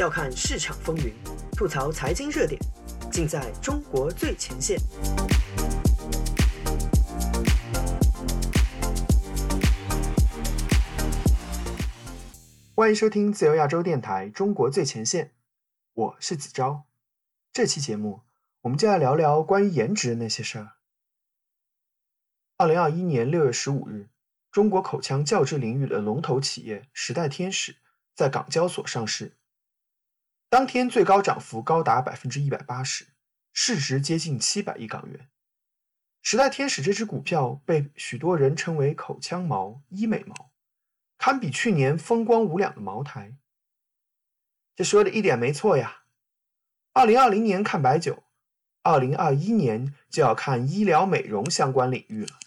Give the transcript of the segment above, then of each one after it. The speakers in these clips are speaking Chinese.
笑看市场风云，吐槽财经热点，尽在中国最前线。欢迎收听自由亚洲电台《中国最前线》，我是子昭。这期节目，我们就来聊聊关于颜值的那些事儿。二零二一年六月十五日，中国口腔教治领域的龙头企业时代天使在港交所上市，当天最高涨幅高达百分之一百八十，市值接近七百亿港元。时代天使这只股票被许多人称为“口腔毛”“医美毛”。堪比去年风光无两的茅台，这说的一点没错呀。二零二零年看白酒，二零二一年就要看医疗美容相关领域了。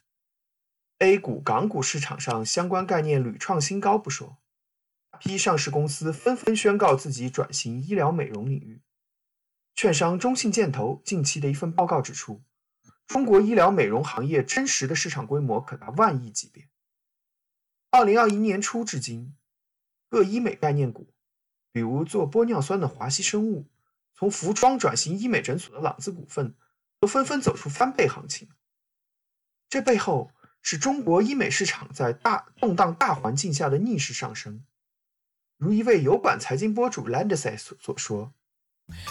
A 股、港股市场上相关概念屡创新高不说，大批上市公司纷纷宣告自己转型医疗美容领域。券商中信建投近期的一份报告指出，中国医疗美容行业真实的市场规模可达万亿级别。二零二一年初至今，各医美概念股，比如做玻尿酸的华西生物，从服装转型医美诊所的朗姿股份，都纷纷走出翻倍行情。这背后是中国医美市场在大动荡大环境下的逆势上升。如一位油管财经博主 Landis 所说。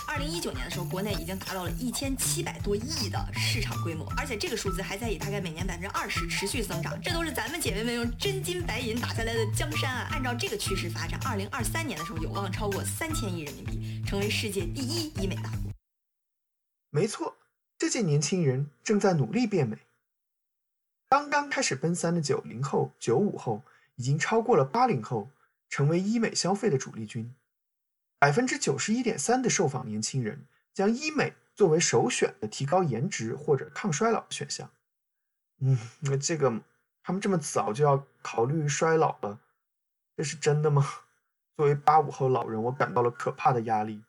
二零一九年的时候，国内已经达到了一千七百多亿的市场规模，而且这个数字还在以大概每年百分之二十持续增长。这都是咱们姐妹们用真金白银打下来的江山啊！按照这个趋势发展，二零二三年的时候有望超过三千亿人民币，成为世界第一医美大国。没错，这届年轻人正在努力变美。刚刚开始奔三的九零后、九五后，已经超过了八零后，成为医美消费的主力军。百分之九十一点三的受访年轻人将医美作为首选的提高颜值或者抗衰老的选项。嗯，那这个他们这么早就要考虑衰老了，这是真的吗？作为八五后老人，我感到了可怕的压力。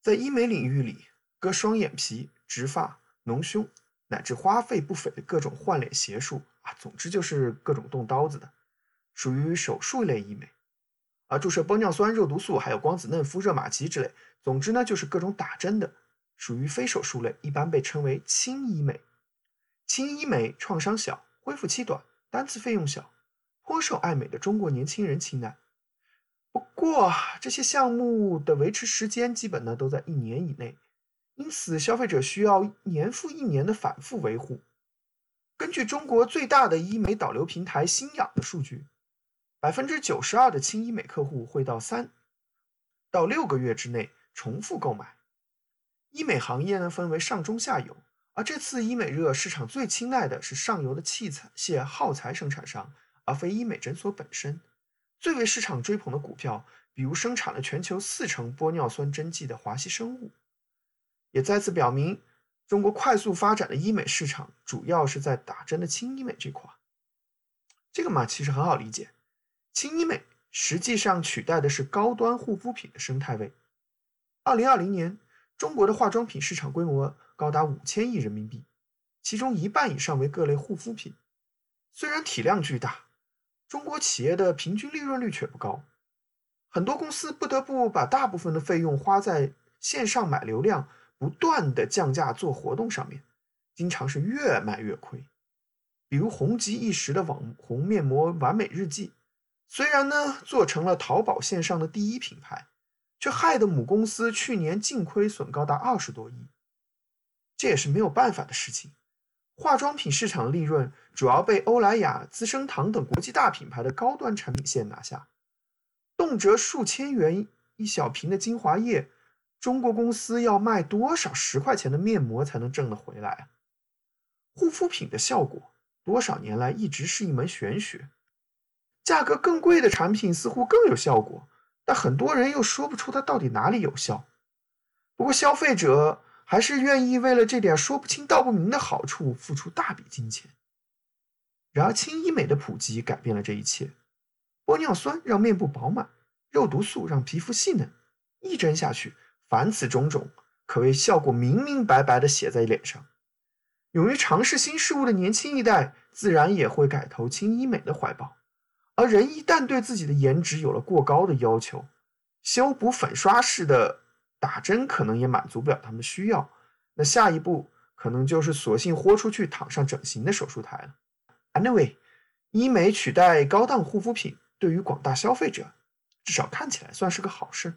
在医美领域里，割双眼皮、植发、隆胸，乃至花费不菲的各种换脸邪术啊，总之就是各种动刀子的，属于手术类医美。而注射玻尿酸、肉毒素，还有光子嫩肤、热玛吉之类，总之呢，就是各种打针的，属于非手术类，一般被称为轻医美。轻医美创伤小，恢复期短，单次费用小，颇受爱美的中国年轻人青睐。不过，这些项目的维持时间基本呢都在一年以内，因此消费者需要年复一年的反复维护。根据中国最大的医美导流平台新氧的数据。百分之九十二的轻医美客户会到三到六个月之内重复购买。医美行业呢分为上中下游，而这次医美热市场最青睐的是上游的器材械耗材生产商，而非医美诊所本身。最为市场追捧的股票，比如生产了全球四成玻尿酸针剂的华西生物，也再次表明中国快速发展的医美市场主要是在打针的轻医美这块。这个嘛，其实很好理解。轻医美实际上取代的是高端护肤品的生态位。二零二零年，中国的化妆品市场规模高达五千亿人民币，其中一半以上为各类护肤品。虽然体量巨大，中国企业的平均利润率却不高，很多公司不得不把大部分的费用花在线上买流量、不断的降价做活动上面，经常是越卖越亏。比如红极一时的网红面膜完美日记。虽然呢，做成了淘宝线上的第一品牌，却害得母公司去年净亏损高达二十多亿。这也是没有办法的事情。化妆品市场利润主要被欧莱雅、资生堂等国际大品牌的高端产品线拿下，动辄数千元一小瓶的精华液，中国公司要卖多少十块钱的面膜才能挣得回来啊？护肤品的效果，多少年来一直是一门玄学。价格更贵的产品似乎更有效果，但很多人又说不出它到底哪里有效。不过消费者还是愿意为了这点说不清道不明的好处付出大笔金钱。然而轻医美的普及改变了这一切，玻尿酸让面部饱满，肉毒素让皮肤细嫩，一针下去，凡此种种，可谓效果明明白白的写在脸上。勇于尝试新事物的年轻一代，自然也会改投轻医美的怀抱。而人一旦对自己的颜值有了过高的要求，修补粉刷式的打针可能也满足不了他们需要，那下一步可能就是索性豁出去躺上整形的手术台了。Anyway，医美取代高档护肤品，对于广大消费者，至少看起来算是个好事。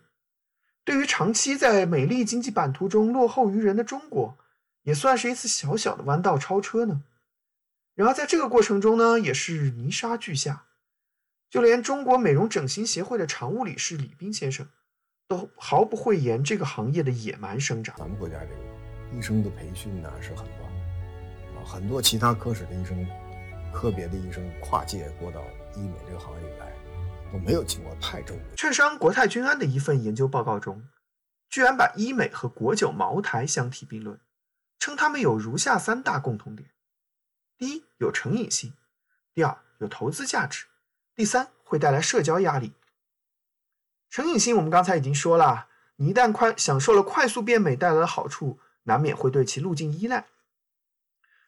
对于长期在美丽经济版图中落后于人的中国，也算是一次小小的弯道超车呢。然而在这个过程中呢，也是泥沙俱下。就连中国美容整形协会的常务理事李斌先生，都毫不讳言这个行业的野蛮生长。咱们国家这个医生的培训呢是很乱啊，很多其他科室的医生、科别的医生跨界过到医美这个行业里来，都没有经过太正规。券商国泰君安的一份研究报告中，居然把医美和国酒、茅台相提并论，称他们有如下三大共同点：第一，有成瘾性；第二，有投资价值。第三，会带来社交压力。成瘾性，我们刚才已经说了，你一旦快享受了快速变美带来的好处，难免会对其路径依赖。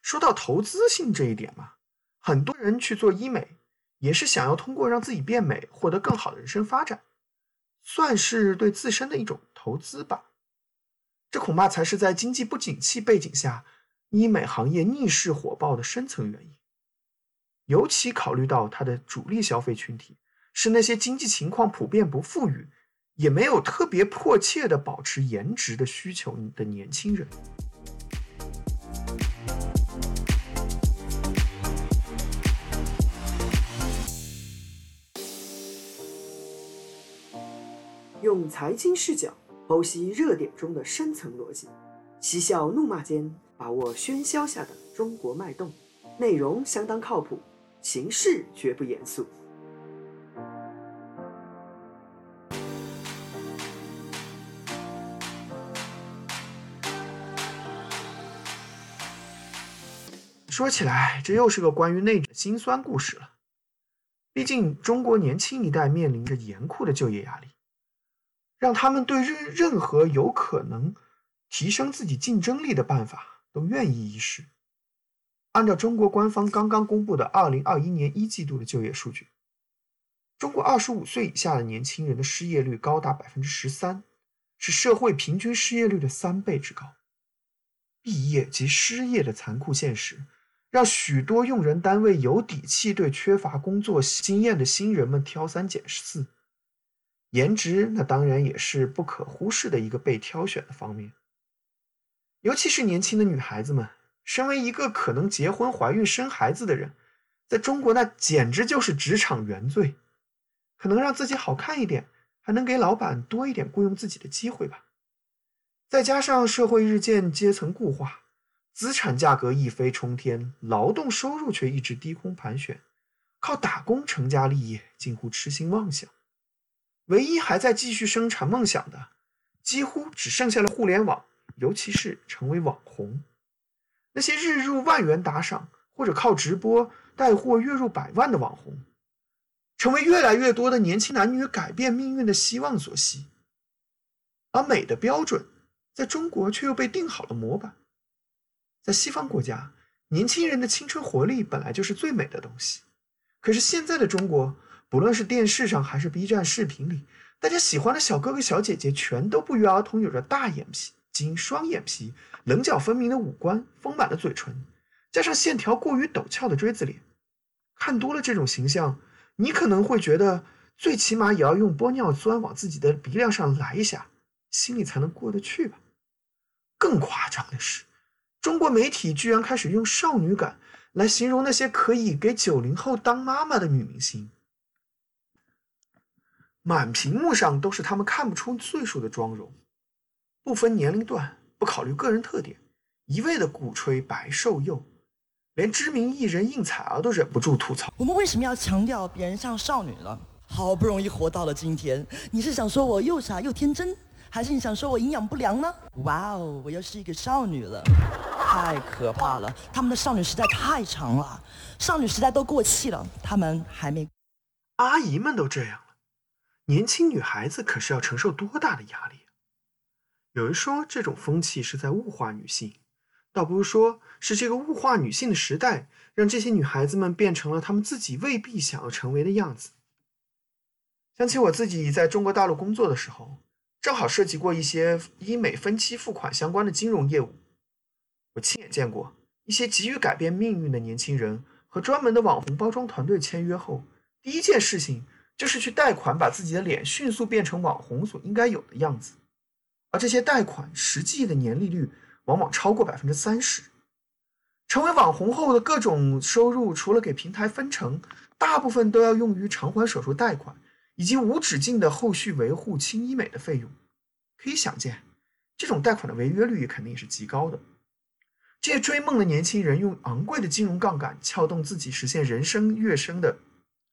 说到投资性这一点嘛，很多人去做医美，也是想要通过让自己变美，获得更好的人生发展，算是对自身的一种投资吧。这恐怕才是在经济不景气背景下，医美行业逆势火爆的深层原因。尤其考虑到它的主力消费群体是那些经济情况普遍不富裕，也没有特别迫切的保持颜值的需求的年轻人。用财经视角剖析热点中的深层逻辑，嬉笑怒骂间把握喧嚣下的中国脉动，内容相当靠谱。形式绝不严肃。说起来，这又是个关于内卷心酸故事了。毕竟，中国年轻一代面临着严酷的就业压力，让他们对任任何有可能提升自己竞争力的办法都愿意一试。按照中国官方刚刚公布的二零二一年一季度的就业数据，中国二十五岁以下的年轻人的失业率高达百分之十三，是社会平均失业率的三倍之高。毕业及失业的残酷现实，让许多用人单位有底气对缺乏工作经验的新人们挑三拣四。颜值那当然也是不可忽视的一个被挑选的方面，尤其是年轻的女孩子们。身为一个可能结婚、怀孕、生孩子的人，在中国那简直就是职场原罪。可能让自己好看一点，还能给老板多一点雇佣自己的机会吧。再加上社会日渐阶层固化，资产价格一飞冲天，劳动收入却一直低空盘旋，靠打工成家立业近乎痴心妄想。唯一还在继续生产梦想的，几乎只剩下了互联网，尤其是成为网红。那些日入万元打赏，或者靠直播带货月入百万的网红，成为越来越多的年轻男女改变命运的希望所系。而美的标准，在中国却又被定好了模板。在西方国家，年轻人的青春活力本来就是最美的东西。可是现在的中国，不论是电视上还是 B 站视频里，大家喜欢的小哥哥小姐姐，全都不约而同有着大眼皮。金双眼皮、棱角分明的五官、丰满的嘴唇，加上线条过于陡峭的锥子脸，看多了这种形象，你可能会觉得，最起码也要用玻尿酸往自己的鼻梁上来一下，心里才能过得去吧。更夸张的是，中国媒体居然开始用少女感来形容那些可以给九零后当妈妈的女明星，满屏幕上都是他们看不出岁数的妆容。不分年龄段，不考虑个人特点，一味的鼓吹白瘦幼，连知名艺人应采儿都忍不住吐槽：我们为什么要强调别人像少女呢？好不容易活到了今天，你是想说我又傻又天真，还是你想说我营养不良呢？哇哦，我又是一个少女了，太可怕了！他们的少女时代太长了，少女时代都过气了，他们还没……阿姨们都这样了，年轻女孩子可是要承受多大的压力？有人说这种风气是在物化女性，倒不如说是这个物化女性的时代，让这些女孩子们变成了她们自己未必想要成为的样子。想起我自己在中国大陆工作的时候，正好涉及过一些医美分期付款相关的金融业务，我亲眼见过一些急于改变命运的年轻人和专门的网红包装团队签约后，第一件事情就是去贷款，把自己的脸迅速变成网红所应该有的样子，而这些贷款实际的年利率往往超过百分之三十。成为网红后的各种收入，除了给平台分成，大部分都要用于偿还手术贷款以及无止境的后续维护轻医美的费用。可以想见，这种贷款的违约率肯定也是极高的。这些追梦的年轻人用昂贵的金融杠杆撬动自己实现人生跃升的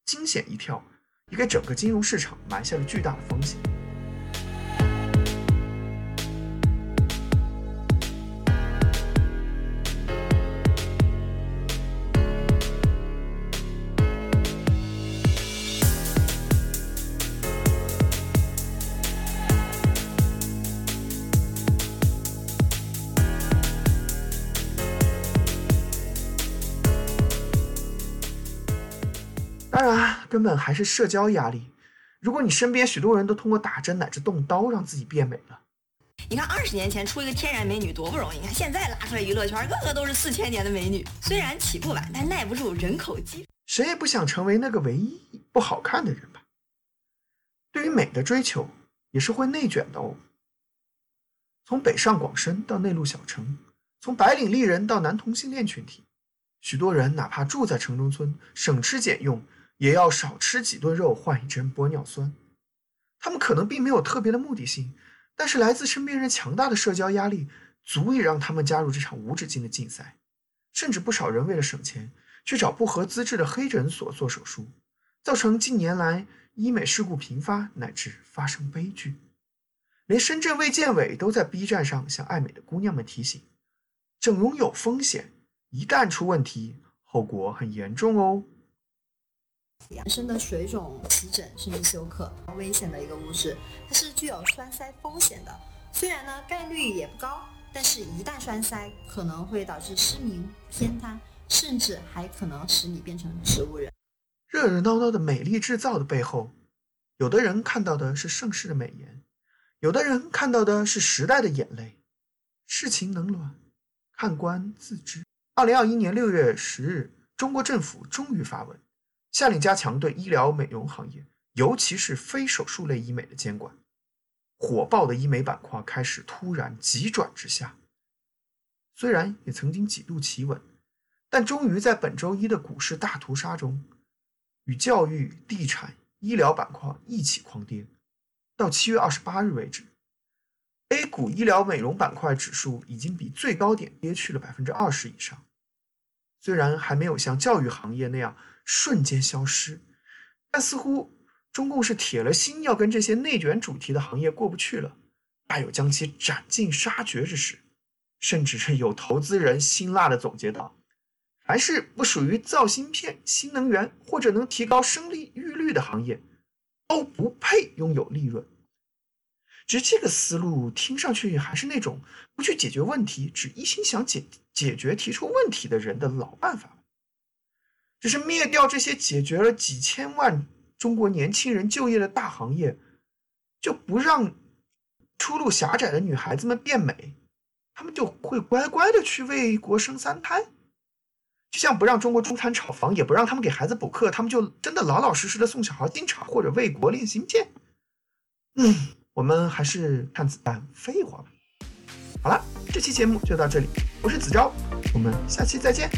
惊险一跳，也给整个金融市场埋下了巨大的风险。当然，根本还是社交压力。如果你身边许多人都通过打针乃至动刀让自己变美了，你看二十年前出一个天然美女多不容易，你看现在拉出来娱乐圈，个个都是四千年的美女。虽然起步晚，但耐不住人口基。谁也不想成为那个唯一不好看的人吧？对于美的追求也是会内卷的哦。从北上广深到内陆小城，从白领丽人到男同性恋群体，许多人哪怕住在城中村，省吃俭用。也要少吃几顿肉换一针玻尿酸。他们可能并没有特别的目的性，但是来自身边人强大的社交压力，足以让他们加入这场无止境的竞赛。甚至不少人为了省钱，去找不合资质的黑诊所做手术，造成近年来医美事故频发，乃至发生悲剧。连深圳卫健委都在 B 站上向爱美的姑娘们提醒：整容有风险，一旦出问题，后果很严重哦。养生的水肿、皮疹甚至休克，危险的一个物质，它是具有栓塞风险的。虽然呢概率也不高，但是一旦栓塞，可能会导致失明、偏瘫，甚至还可能使你变成植物人。热热闹闹的美丽制造的背后，有的人看到的是盛世的美颜，有的人看到的是时代的眼泪。世情冷暖，看官自知。二零二一年六月十日，中国政府终于发文。下令加强对医疗美容行业，尤其是非手术类医美的监管。火爆的医美板块开始突然急转直下，虽然也曾经几度企稳，但终于在本周一的股市大屠杀中，与教育、地产、医疗板块一起狂跌。到七月二十八日为止，A 股医疗美容板块指数已经比最高点跌去了百分之二十以上。虽然还没有像教育行业那样。瞬间消失，但似乎中共是铁了心要跟这些内卷主题的行业过不去了，大有将其斩尽杀绝之势。甚至是有投资人辛辣的总结道：“凡是不属于造芯片、新能源或者能提高生利率率的行业，都不配拥有利润。”只这个思路听上去还是那种不去解决问题，只一心想解解决提出问题的人的老办法。只是灭掉这些解决了几千万中国年轻人就业的大行业，就不让出路狭窄的女孩子们变美，他们就会乖乖的去为国生三胎。就像不让中国中餐炒房，也不让他们给孩子补课，他们就真的老老实实的送小孩进厂或者为国练芯片。嗯，我们还是看子弹飞一会儿吧。好了，这期节目就到这里，我是子昭，我们下期再见。